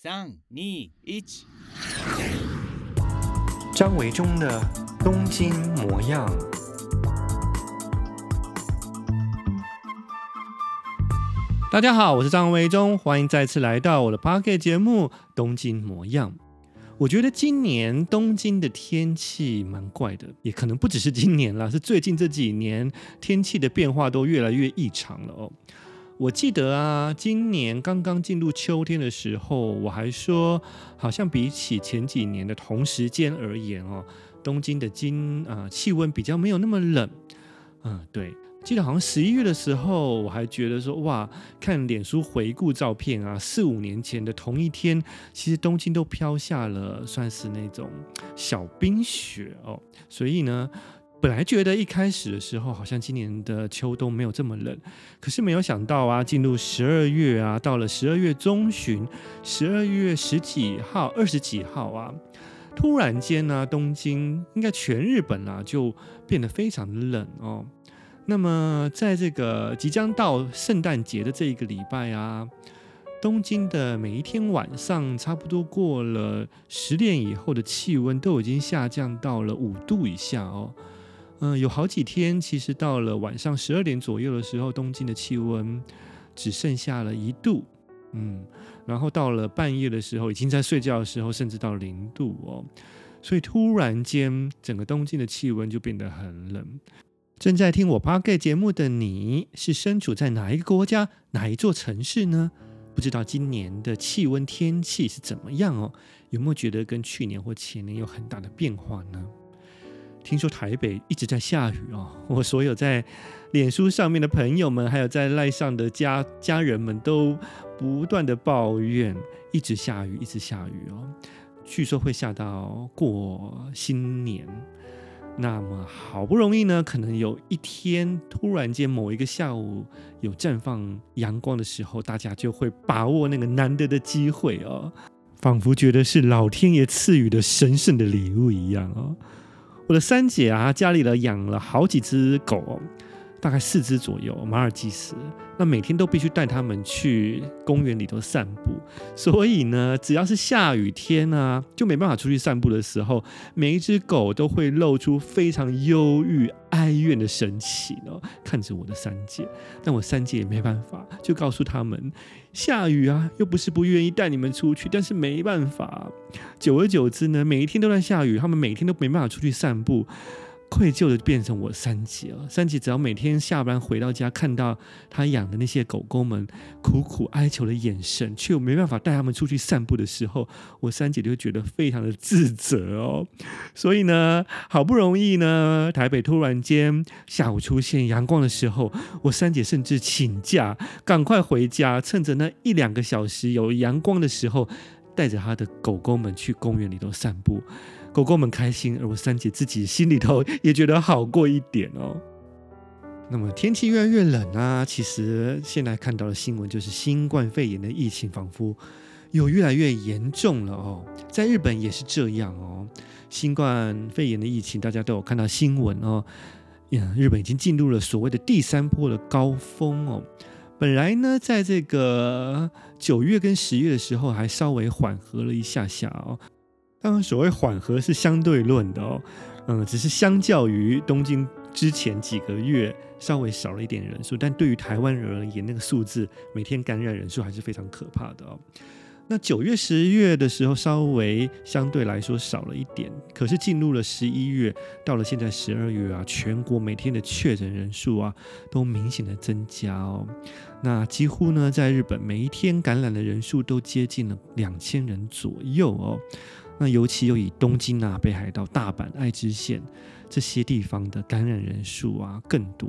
三、二、一。张维中的东京模样。大家好，我是张维中，欢迎再次来到我的 Podcast 节目《东京模样》。我觉得今年东京的天气蛮怪的，也可能不只是今年了，是最近这几年天气的变化都越来越异常了哦。我记得啊，今年刚刚进入秋天的时候，我还说，好像比起前几年的同时间而言哦，东京的今啊气温比较没有那么冷。嗯，对，记得好像十一月的时候，我还觉得说，哇，看脸书回顾照片啊，四五年前的同一天，其实东京都飘下了算是那种小冰雪哦，所以呢。本来觉得一开始的时候，好像今年的秋冬没有这么冷，可是没有想到啊，进入十二月啊，到了十二月中旬，十二月十几号、二十几号啊，突然间呢，东京应该全日本啊，就变得非常的冷哦。那么在这个即将到圣诞节的这一个礼拜啊，东京的每一天晚上，差不多过了十点以后的气温都已经下降到了五度以下哦。嗯，有好几天，其实到了晚上十二点左右的时候，东京的气温只剩下了一度，嗯，然后到了半夜的时候，已经在睡觉的时候，甚至到零度哦，所以突然间，整个东京的气温就变得很冷。正在听我 Podcast 节目的你，是身处在哪一个国家、哪一座城市呢？不知道今年的气温天气是怎么样哦？有没有觉得跟去年或前年有很大的变化呢？听说台北一直在下雨哦，我所有在脸书上面的朋友们，还有在赖上的家家人们都不断的抱怨，一直下雨，一直下雨哦。据说会下到过新年。那么好不容易呢，可能有一天突然间某一个下午有绽放阳光的时候，大家就会把握那个难得的机会哦，仿佛觉得是老天爷赐予的神圣的礼物一样哦。我的三姐啊，家里呢养了好几只狗，大概四只左右，马尔济斯。那每天都必须带他们去公园里头散步，所以呢，只要是下雨天啊，就没办法出去散步的时候，每一只狗都会露出非常忧郁哀怨的神情哦，看着我的三姐。但我三姐也没办法，就告诉他们，下雨啊，又不是不愿意带你们出去，但是没办法。久而久之呢，每一天都在下雨，他们每天都没办法出去散步。愧疚的变成我三姐了。三姐只要每天下班回到家，看到她养的那些狗狗们苦苦哀求的眼神，却又没办法带他们出去散步的时候，我三姐就会觉得非常的自责哦。所以呢，好不容易呢，台北突然间下午出现阳光的时候，我三姐甚至请假赶快回家，趁着那一两个小时有阳光的时候，带着她的狗狗们去公园里头散步。狗狗们开心，而我三姐自己心里头也觉得好过一点哦。那么天气越来越冷啊，其实现在看到的新闻就是新冠肺炎的疫情仿佛有越来越严重了哦。在日本也是这样哦，新冠肺炎的疫情大家都有看到新闻哦。日本已经进入了所谓的第三波的高峰哦。本来呢，在这个九月跟十月的时候还稍微缓和了一下下哦。当然，所谓缓和是相对论的哦，嗯，只是相较于东京之前几个月稍微少了一点人数，但对于台湾人而言，那个数字每天感染人数还是非常可怕的哦。那九月、十月的时候稍微相对来说少了一点，可是进入了十一月，到了现在十二月啊，全国每天的确诊人数啊都明显的增加哦。那几乎呢，在日本每一天感染的人数都接近了两千人左右哦。那尤其又以东京啊、北海道、大阪、爱知县这些地方的感染人数啊更多。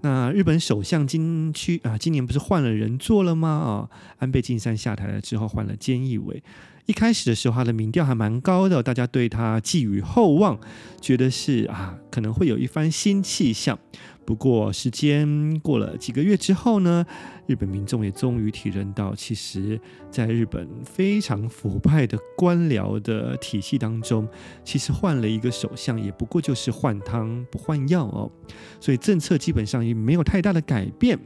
那日本首相今区啊，今年不是换了人做了吗？啊，安倍晋三下台了之后换了菅义伟。一开始的时候他的民调还蛮高的，大家对他寄予厚望，觉得是啊可能会有一番新气象。不过时间过了几个月之后呢，日本民众也终于体认到，其实在日本非常腐败的官僚的体系当中，其实换了一个首相，也不过就是换汤不换药哦。所以政策基本上也没有太大的改变。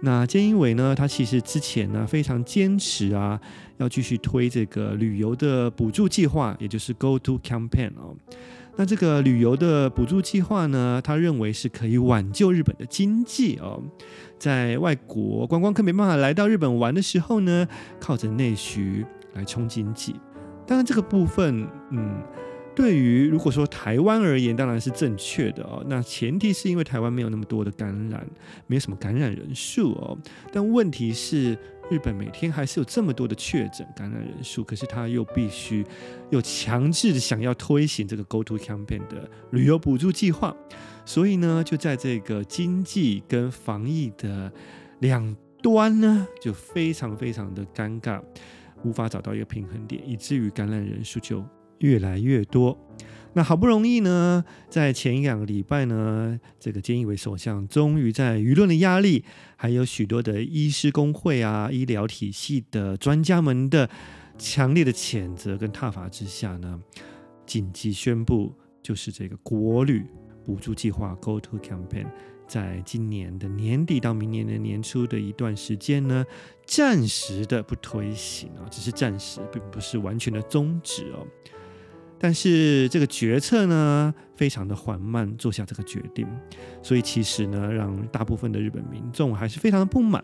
那菅义伟呢，他其实之前呢非常坚持啊，要继续推这个旅游的补助计划，也就是 Go To Campaign 哦。那这个旅游的补助计划呢，他认为是可以挽救日本的经济哦。在外国观光客没办法来到日本玩的时候呢，靠着内需来冲经济。当然这个部分，嗯。对于如果说台湾而言，当然是正确的哦。那前提是因为台湾没有那么多的感染，没有什么感染人数哦。但问题是，日本每天还是有这么多的确诊感染人数，可是他又必须又强制的想要推行这个 Go To Campaign 的旅游补助计划，所以呢，就在这个经济跟防疫的两端呢，就非常非常的尴尬，无法找到一个平衡点，以至于感染人数就。越来越多，那好不容易呢，在前一两个礼拜呢，这个菅义伟首相终于在舆论的压力，还有许多的医师公会啊、医疗体系的专家们的强烈的谴责跟挞伐之下呢，紧急宣布，就是这个国旅补助计划 Go To Campaign，在今年的年底到明年的年初的一段时间呢，暂时的不推行啊，只是暂时，并不是完全的终止哦。但是这个决策呢，非常的缓慢，做下这个决定，所以其实呢，让大部分的日本民众还是非常的不满。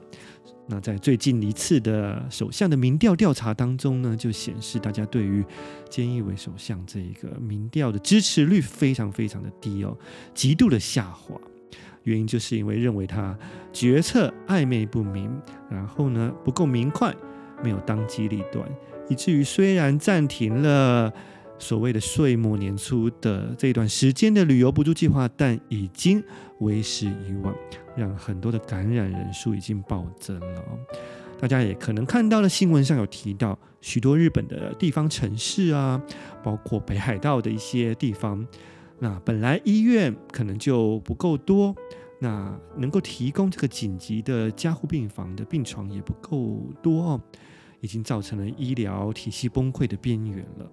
那在最近一次的首相的民调调查当中呢，就显示大家对于菅义伟首相这一个民调的支持率非常非常的低哦，极度的下滑。原因就是因为认为他决策暧昧不明，然后呢不够明快，没有当机立断，以至于虽然暂停了。所谓的岁末年初的这段时间的旅游补助计划，但已经为时已晚，让很多的感染人数已经暴增了。大家也可能看到了新闻上有提到，许多日本的地方城市啊，包括北海道的一些地方，那本来医院可能就不够多，那能够提供这个紧急的加护病房的病床也不够多，已经造成了医疗体系崩溃的边缘了。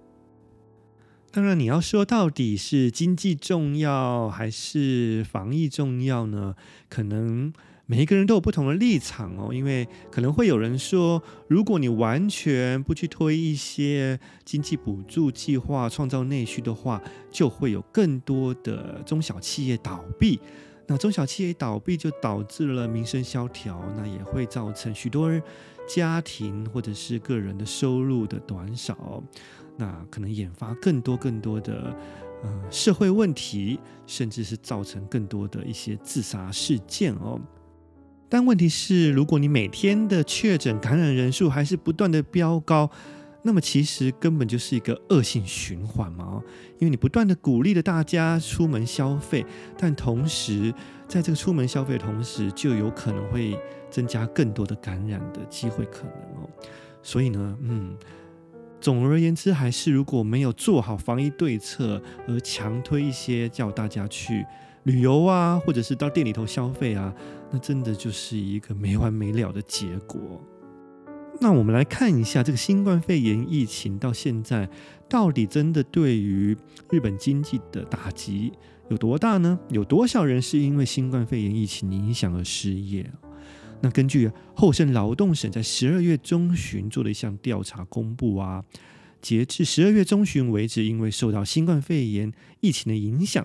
当然，你要说到底是经济重要还是防疫重要呢？可能每一个人都有不同的立场哦。因为可能会有人说，如果你完全不去推一些经济补助计划，创造内需的话，就会有更多的中小企业倒闭。那中小企业倒闭，就导致了民生萧条，那也会造成许多人家庭或者是个人的收入的短少。那可能引发更多更多的呃社会问题，甚至是造成更多的一些自杀事件哦。但问题是，如果你每天的确诊感染人数还是不断的飙高，那么其实根本就是一个恶性循环嘛。因为你不断的鼓励了大家出门消费，但同时在这个出门消费的同时，就有可能会增加更多的感染的机会可能哦。所以呢，嗯。总而言之，还是如果没有做好防疫对策，而强推一些叫大家去旅游啊，或者是到店里头消费啊，那真的就是一个没完没了的结果。那我们来看一下这个新冠肺炎疫情到现在，到底真的对于日本经济的打击有多大呢？有多少人是因为新冠肺炎疫情影响而失业？那根据厚生劳动省在十二月中旬做的一项调查公布啊，截至十二月中旬为止，因为受到新冠肺炎疫情的影响，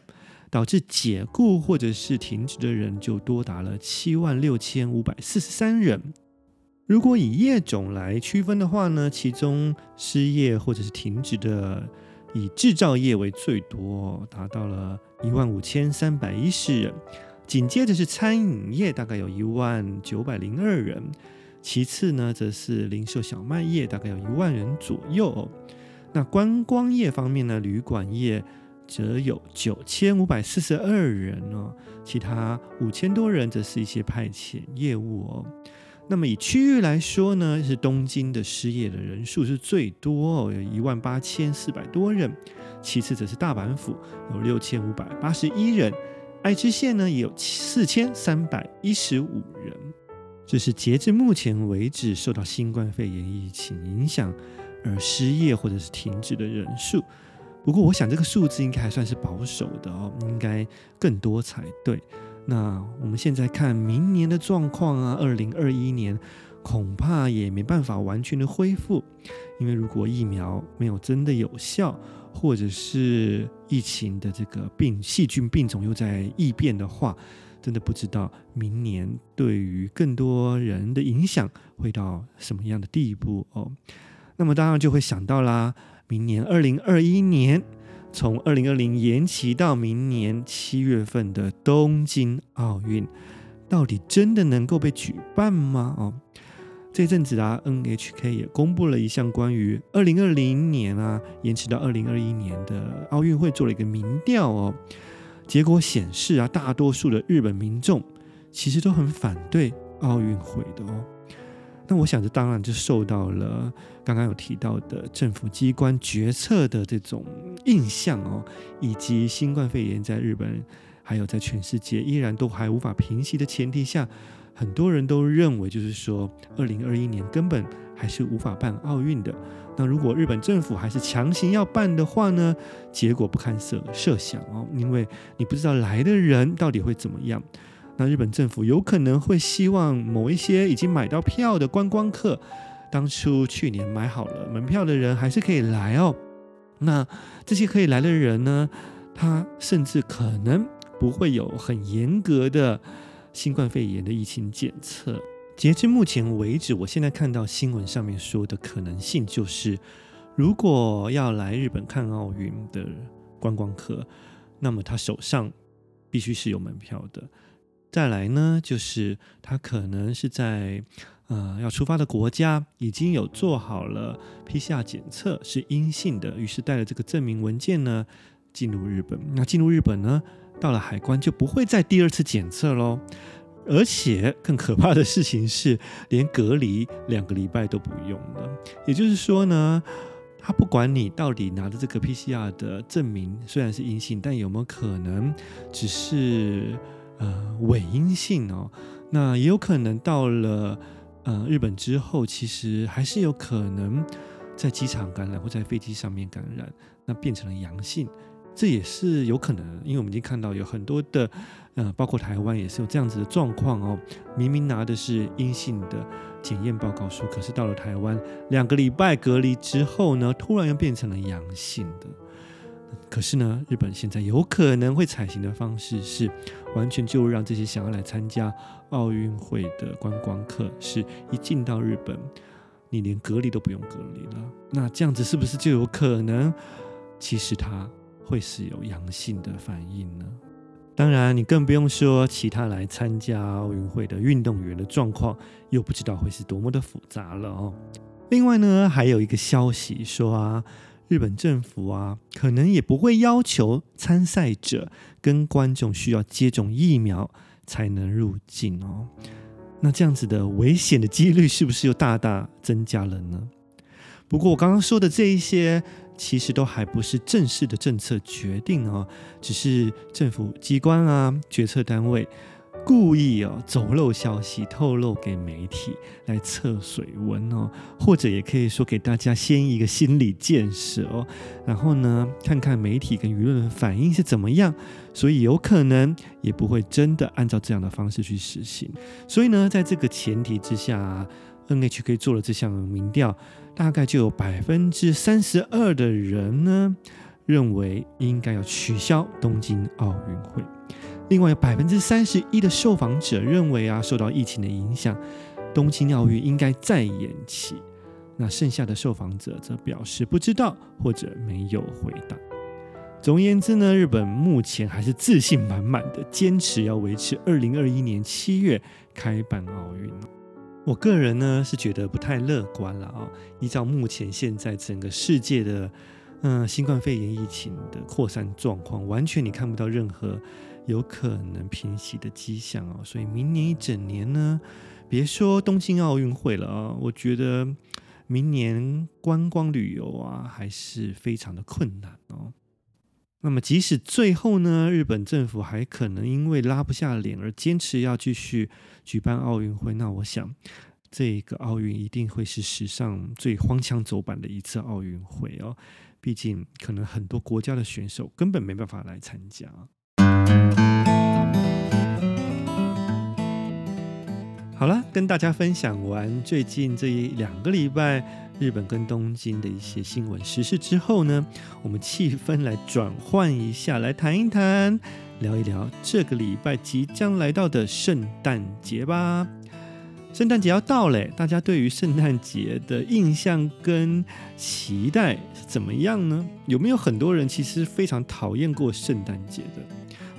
导致解雇或者是停职的人就多达了七万六千五百四十三人。如果以业种来区分的话呢，其中失业或者是停职的以制造业为最多，达到了一万五千三百一十人。紧接着是餐饮业，大概有一万九百零二人；其次呢，则是零售小卖业，大概有一万人左右。那观光业方面呢，旅馆业则有九千五百四十二人哦，其他五千多人则是一些派遣业务哦。那么以区域来说呢，是东京的失业的人数是最多哦，有一万八千四百多人；其次则是大阪府，有六千五百八十一人。爱知县呢也有四千三百一十五人，这是截至目前为止受到新冠肺炎疫情影响而失业或者是停止的人数。不过，我想这个数字应该还算是保守的哦，应该更多才对。那我们现在看明年的状况啊，二零二一年恐怕也没办法完全的恢复，因为如果疫苗没有真的有效，或者是疫情的这个病细菌病种又在异变的话，真的不知道明年对于更多人的影响会到什么样的地步哦。那么当然就会想到啦，明年二零二一年。从二零二零延期到明年七月份的东京奥运，到底真的能够被举办吗？哦，这阵子啊，NHK 也公布了一项关于二零二零年啊延迟到二零二一年的奥运会做了一个民调哦，结果显示啊，大多数的日本民众其实都很反对奥运会的哦。那我想，这当然就受到了刚刚有提到的政府机关决策的这种印象哦，以及新冠肺炎在日本还有在全世界依然都还无法平息的前提下，很多人都认为，就是说，二零二一年根本还是无法办奥运的。那如果日本政府还是强行要办的话呢，结果不堪设设想哦，因为你不知道来的人到底会怎么样。那日本政府有可能会希望某一些已经买到票的观光客，当初去年买好了门票的人还是可以来哦。那这些可以来的人呢，他甚至可能不会有很严格的新冠肺炎的疫情检测。截至目前为止，我现在看到新闻上面说的可能性就是，如果要来日本看奥运的观光客，那么他手上必须是有门票的。再来呢，就是他可能是在呃要出发的国家已经有做好了 PCR 检测是阴性的，于是带了这个证明文件呢进入日本。那进入日本呢，到了海关就不会再第二次检测喽。而且更可怕的事情是，连隔离两个礼拜都不用了。也就是说呢，他不管你到底拿着这个 PCR 的证明虽然是阴性，但有没有可能只是。呃，伪阴性哦，那也有可能到了呃日本之后，其实还是有可能在机场感染或在飞机上面感染，那变成了阳性，这也是有可能，因为我们已经看到有很多的呃，包括台湾也是有这样子的状况哦，明明拿的是阴性的检验报告书，可是到了台湾两个礼拜隔离之后呢，突然又变成了阳性的。可是呢，日本现在有可能会采行的方式是，完全就让这些想要来参加奥运会的观光客，是一进到日本，你连隔离都不用隔离了。那这样子是不是就有可能，其实他会是有阳性的反应呢？当然，你更不用说其他来参加奥运会的运动员的状况，又不知道会是多么的复杂了哦。另外呢，还有一个消息说啊。日本政府啊，可能也不会要求参赛者跟观众需要接种疫苗才能入境哦。那这样子的危险的几率是不是又大大增加了呢？不过我刚刚说的这一些，其实都还不是正式的政策决定哦，只是政府机关啊，决策单位。故意哦走漏消息，透露给媒体来测水温哦，或者也可以说给大家先一个心理建设哦，然后呢，看看媒体跟舆论的反应是怎么样，所以有可能也不会真的按照这样的方式去实行。所以呢，在这个前提之下，NHK 做了这项民调，大概就有百分之三十二的人呢认为应该要取消东京奥运会。另外有百分之三十一的受访者认为啊，受到疫情的影响，东京奥运应该再延期。那剩下的受访者则表示不知道或者没有回答。总而言之呢，日本目前还是自信满满的，坚持要维持二零二一年七月开办奥运。我个人呢是觉得不太乐观了啊，依照目前现在整个世界的嗯新冠肺炎疫情的扩散状况，完全你看不到任何。有可能平息的迹象哦，所以明年一整年呢，别说东京奥运会了啊，我觉得明年观光旅游啊还是非常的困难哦。那么即使最后呢，日本政府还可能因为拉不下脸而坚持要继续举办奥运会，那我想这个奥运一定会是史上最荒腔走板的一次奥运会哦。毕竟可能很多国家的选手根本没办法来参加。好了，跟大家分享完最近这一两个礼拜日本跟东京的一些新闻时事之后呢，我们气氛来转换一下，来谈一谈，聊一聊这个礼拜即将来到的圣诞节吧。圣诞节要到了，大家对于圣诞节的印象跟期待是怎么样呢？有没有很多人其实非常讨厌过圣诞节的？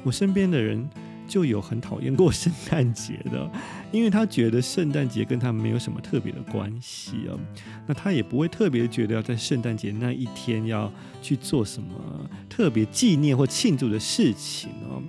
我身边的人。就有很讨厌过圣诞节的，因为他觉得圣诞节跟他没有什么特别的关系哦。那他也不会特别觉得要在圣诞节那一天要去做什么特别纪念或庆祝的事情哦。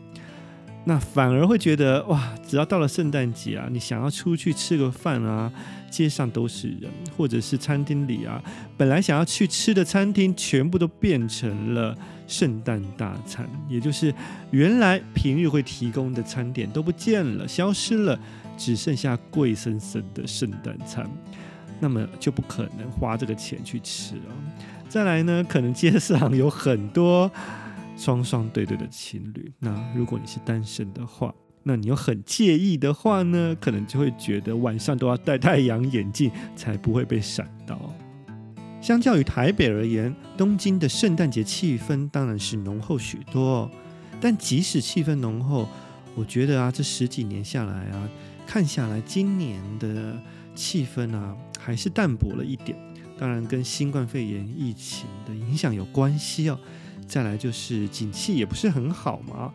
那反而会觉得哇，只要到了圣诞节啊，你想要出去吃个饭啊，街上都是人，或者是餐厅里啊，本来想要去吃的餐厅全部都变成了。圣诞大餐，也就是原来平日会提供的餐点都不见了，消失了，只剩下贵森森的圣诞餐，那么就不可能花这个钱去吃了。再来呢，可能街上有很多双双对对的情侣，那如果你是单身的话，那你又很介意的话呢，可能就会觉得晚上都要戴太阳眼镜才不会被闪到。相较于台北而言，东京的圣诞节气氛当然是浓厚许多。但即使气氛浓厚，我觉得啊，这十几年下来啊，看下来，今年的气氛啊，还是淡薄了一点。当然，跟新冠肺炎疫情的影响有关系哦。再来就是景气也不是很好嘛，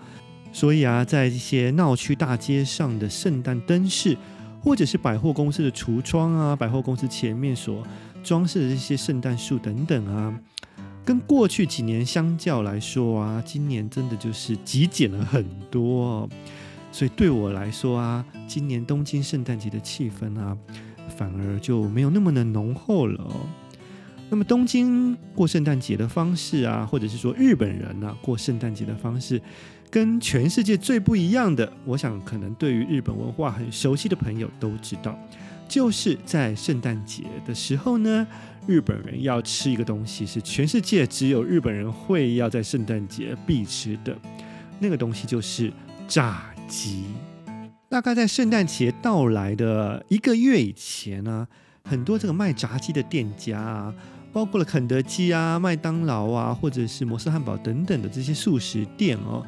所以啊，在一些闹区大街上的圣诞灯饰，或者是百货公司的橱窗啊，百货公司前面所装饰的这些圣诞树等等啊，跟过去几年相较来说啊，今年真的就是极简了很多哦。所以对我来说啊，今年东京圣诞节的气氛啊，反而就没有那么的浓厚了哦。那么东京过圣诞节的方式啊，或者是说日本人啊过圣诞节的方式，跟全世界最不一样的，我想可能对于日本文化很熟悉的朋友都知道。就是在圣诞节的时候呢，日本人要吃一个东西，是全世界只有日本人会要在圣诞节必吃的，那个东西就是炸鸡。大概在圣诞节到来的一个月以前呢，很多这个卖炸鸡的店家啊，包括了肯德基啊、麦当劳啊，或者是摩斯汉堡等等的这些速食店哦，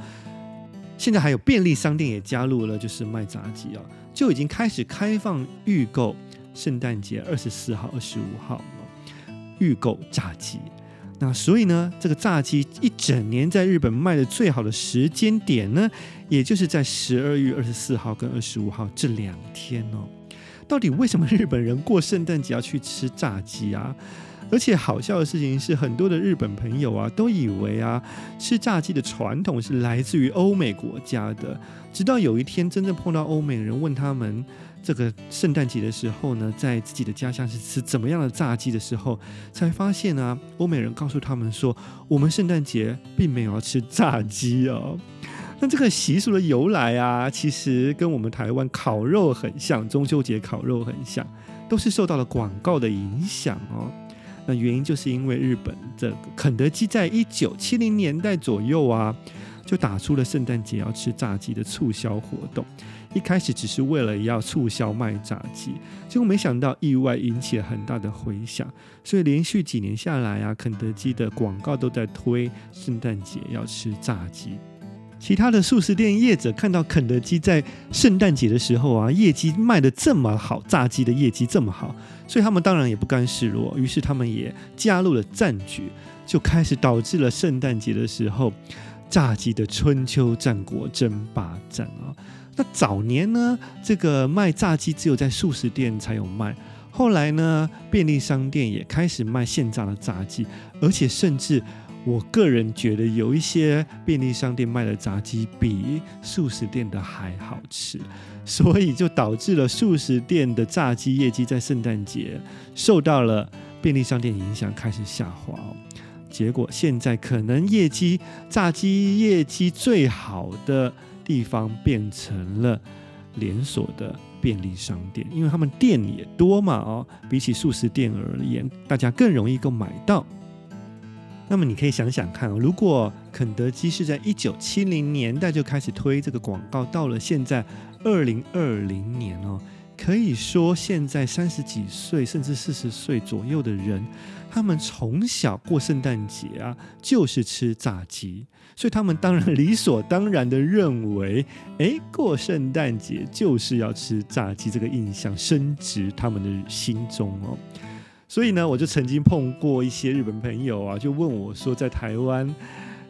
现在还有便利商店也加入了，就是卖炸鸡啊。就已经开始开放预购，圣诞节二十四号、二十五号预购炸鸡。那所以呢，这个炸鸡一整年在日本卖的最好的时间点呢，也就是在十二月二十四号跟二十五号这两天哦。到底为什么日本人过圣诞节要去吃炸鸡啊？而且好笑的事情是，很多的日本朋友啊，都以为啊，吃炸鸡的传统是来自于欧美国家的。直到有一天，真正碰到欧美人，问他们这个圣诞节的时候呢，在自己的家乡是吃怎么样的炸鸡的时候，才发现啊，欧美人告诉他们说，我们圣诞节并没有要吃炸鸡哦。那这个习俗的由来啊，其实跟我们台湾烤肉很像，中秋节烤肉很像，都是受到了广告的影响哦。那原因就是因为日本这肯德基在一九七零年代左右啊，就打出了圣诞节要吃炸鸡的促销活动。一开始只是为了要促销卖炸鸡，结果没想到意外引起了很大的回响。所以连续几年下来啊，肯德基的广告都在推圣诞节要吃炸鸡。其他的素食店业者看到肯德基在圣诞节的时候啊，业绩卖得这么好，炸鸡的业绩这么好，所以他们当然也不甘示弱，于是他们也加入了战局，就开始导致了圣诞节的时候炸鸡的春秋战国争霸战啊。那早年呢，这个卖炸鸡只有在素食店才有卖，后来呢，便利商店也开始卖现炸的炸鸡，而且甚至。我个人觉得有一些便利商店卖的炸鸡比素食店的还好吃，所以就导致了素食店的炸鸡业绩在圣诞节受到了便利商店影响，开始下滑哦。结果现在可能业绩炸鸡业绩最好的地方变成了连锁的便利商店，因为他们店也多嘛哦，比起素食店而言，大家更容易够买到。那么你可以想想看，如果肯德基是在一九七零年代就开始推这个广告，到了现在二零二零年哦，可以说，现在三十几岁甚至四十岁左右的人，他们从小过圣诞节啊，就是吃炸鸡，所以他们当然理所当然的认为，诶，过圣诞节就是要吃炸鸡，这个印象深植他们的心中哦。所以呢，我就曾经碰过一些日本朋友啊，就问我说，在台湾。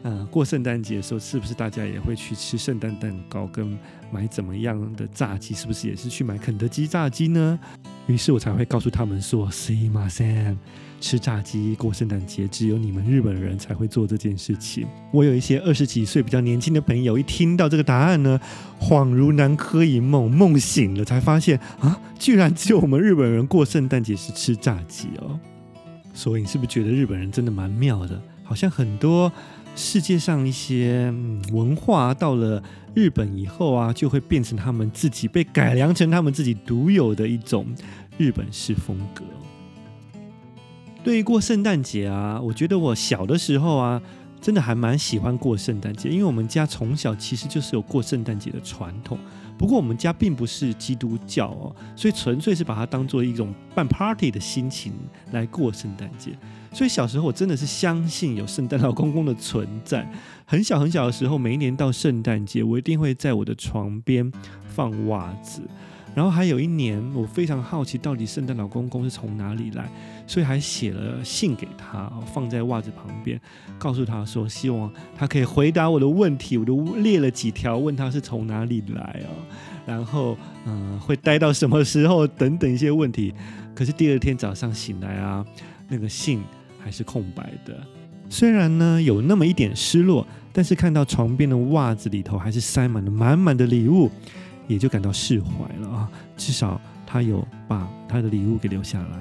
嗯，过圣诞节的时候，是不是大家也会去吃圣诞蛋糕，跟买怎么样的炸鸡？是不是也是去买肯德基炸鸡呢？于是我才会告诉他们说：“すいません， 吃炸鸡过圣诞节，只有你们日本人才会做这件事情。”我有一些二十几岁比较年轻的朋友，一听到这个答案呢，恍如南柯一梦，梦醒了才发现啊，居然只有我们日本人过圣诞节是吃炸鸡哦。所以你是不是觉得日本人真的蛮妙的？好像很多。世界上一些文化到了日本以后啊，就会变成他们自己被改良成他们自己独有的一种日本式风格。对于过圣诞节啊，我觉得我小的时候啊，真的还蛮喜欢过圣诞节，因为我们家从小其实就是有过圣诞节的传统。不过我们家并不是基督教哦，所以纯粹是把它当做一种办 party 的心情来过圣诞节。所以小时候我真的是相信有圣诞老公公的存在。很小很小的时候，每一年到圣诞节，我一定会在我的床边放袜子。然后还有一年，我非常好奇到底圣诞老公公是从哪里来，所以还写了信给他，放在袜子旁边，告诉他说希望他可以回答我的问题。我都列了几条，问他是从哪里来哦，然后嗯、会待到什么时候等等一些问题。可是第二天早上醒来啊，那个信。还是空白的，虽然呢有那么一点失落，但是看到床边的袜子里头还是塞满了满满的礼物，也就感到释怀了啊。至少他有把他的礼物给留下来。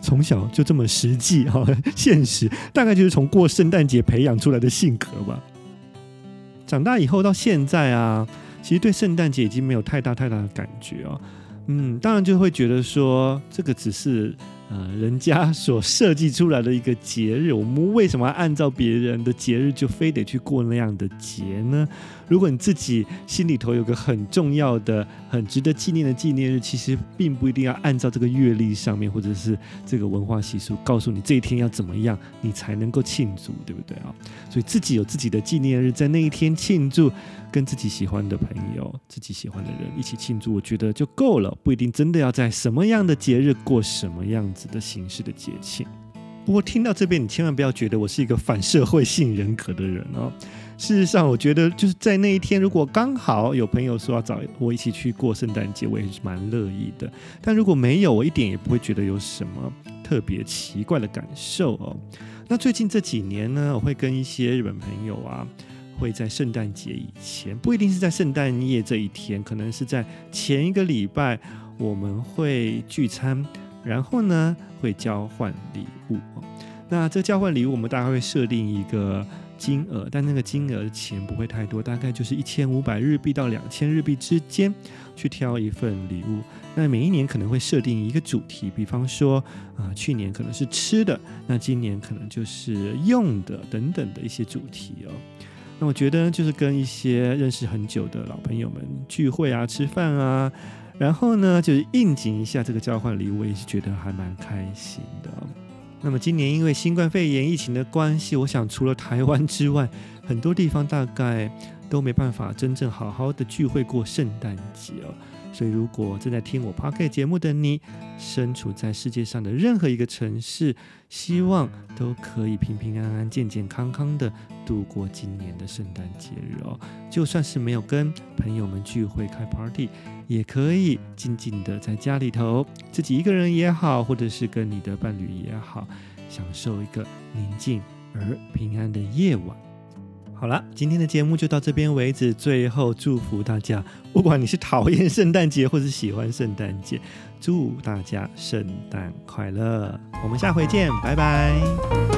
从小就这么实际哈，现实大概就是从过圣诞节培养出来的性格吧。长大以后到现在啊，其实对圣诞节已经没有太大太大的感觉哦。嗯，当然就会觉得说这个只是。呃，人家所设计出来的一个节日，我们为什么按照别人的节日就非得去过那样的节呢？如果你自己心里头有个很重要的、很值得纪念的纪念日，其实并不一定要按照这个月历上面或者是这个文化习俗告诉你这一天要怎么样，你才能够庆祝，对不对啊？所以自己有自己的纪念日，在那一天庆祝，跟自己喜欢的朋友、自己喜欢的人一起庆祝，我觉得就够了，不一定真的要在什么样的节日过什么样子的形式的节庆。不过听到这边，你千万不要觉得我是一个反社会性人格的人哦。事实上，我觉得就是在那一天，如果刚好有朋友说要找我一起去过圣诞节，我也是蛮乐意的。但如果没有，我一点也不会觉得有什么特别奇怪的感受哦。那最近这几年呢，我会跟一些日本朋友啊，会在圣诞节以前，不一定是在圣诞夜这一天，可能是在前一个礼拜，我们会聚餐，然后呢会交换礼物。那这交换礼物，我们大概会设定一个。金额，但那个金额钱不会太多，大概就是一千五百日币到两千日币之间，去挑一份礼物。那每一年可能会设定一个主题，比方说啊、去年可能是吃的，那今年可能就是用的等等的一些主题哦。那我觉得就是跟一些认识很久的老朋友们聚会啊、吃饭啊，然后呢就是应景一下这个交换礼物，我也是觉得还蛮开心的。那么今年因为新冠肺炎疫情的关系，我想除了台湾之外，很多地方大概都没办法真正好好的聚会过圣诞节哦。所以如果正在听我 p o c a s t 节目的你，身处在世界上的任何一个城市，希望都可以平平安安、健健康康的度过今年的圣诞节日哦。就算是没有跟朋友们聚会开 Party。也可以静静的在家里头，自己一个人也好，或者是跟你的伴侣也好，享受一个宁静而平安的夜晚。好了，今天的节目就到这边为止。最后祝福大家，不管你是讨厌圣诞节或是喜欢圣诞节，祝大家圣诞快乐。我们下回见，拜拜。